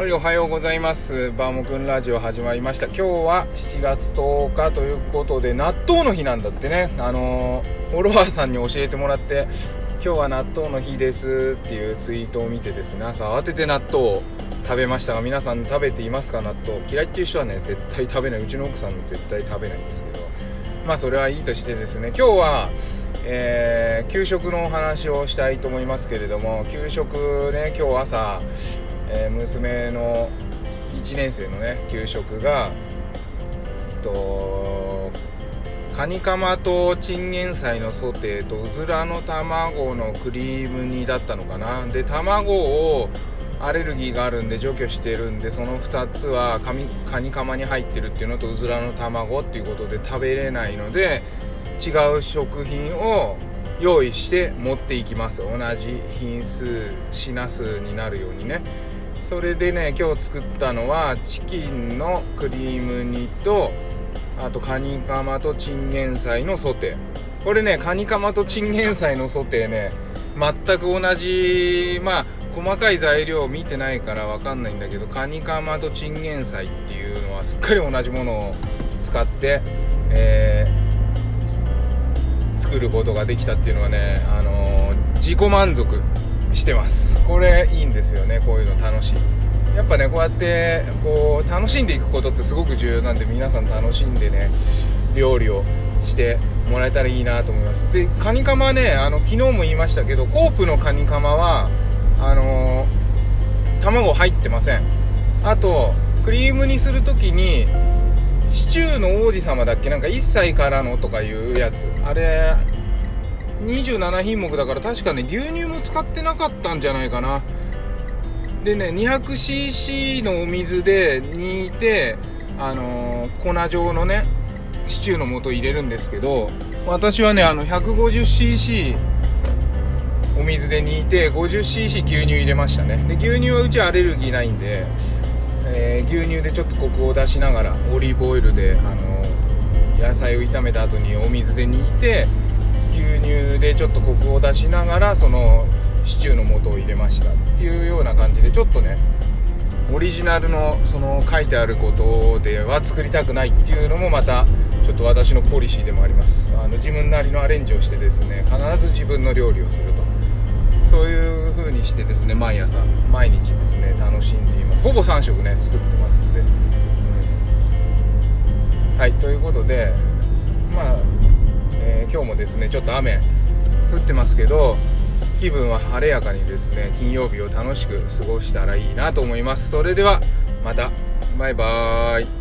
はい、おはようございます。バーモくんラジオ始まりました。今日は7月10日ということで、納豆の日なんだってね。あのー、フォロワーさんに教えてもらって、今日は納豆の日ですっていうツイートを見てですね、朝慌てて納豆を食べましたが、皆さん食べていますか？納豆。嫌いっていう人はね、絶対食べない。うちの奥さんも絶対食べないんですけど、まあそれはいいとしてですね、今日は、えー、給食のお話をしたいと思いますけれども給食ね今日朝えー、娘の1年生のね給食がとカニカマとチンゲン菜のソテーとうずらの卵のクリーム煮だったのかな。で卵をアレルギーがあるんで除去してるんでその2つはカニカマに入ってるっていうのとうずらの卵っていうことで食べれないので違う食品を用意して持っていきます。同じ品数品数になるようにね。それでね今日作ったのはチキンのクリーム煮とあとカニカマとチンゲン菜のソテー。これねカニカマとチンゲン菜のソテーね全く同じまあ細かい材料を見てないから分かんないんだけどカニカマとチンゲン菜っていうのはすっかり同じものを使って、えー、作ることができたっていうのはね、あのー、自己満足してます。これいいんですよねこういうの楽しい。やっぱねこうやってこう楽しんでいくことってすごく重要なんで皆さん楽しんでね料理をしてもらえたらいいなと思います。でカニカマねあの昨日も言いましたけどコープのカニカマはあのー、卵入ってません。あとクリームにする時にシチューの王子様だっけ？なんか1歳からのとかいうやつ。あれ27品目だから確かね牛乳も使ってなかったんじゃないかな。でね 200cc のお水で煮いてあのー、粉状のねシチューの素入れるんですけど私はねあの 150cc お水で煮て 50cc 牛乳入れましたね。で牛乳はうちアレルギーないんで、えー、牛乳でちょっとコクを出しながらオリーブオイルで、あの、野菜を炒めた後にお水で煮て牛乳でちょっとコクを出しながらそのシチューの素を入れました。っていうような感じでちょっとねオリジナルのその書いてあることでは作りたくないっていうのもまたちょっと私のポリシーでもあります。あの自分なりのアレンジをしてですね必ず自分の料理をすると。そういう風にしてですね毎朝毎日ですね楽しんでいます。ほぼ3食ね作ってますんで、うん、はいということでまあえー、今日もですねちょっと雨降ってますけど気分は晴れやかにですね金曜日を楽しく過ごしたらいいなと思います。それではまた。バイバーイ。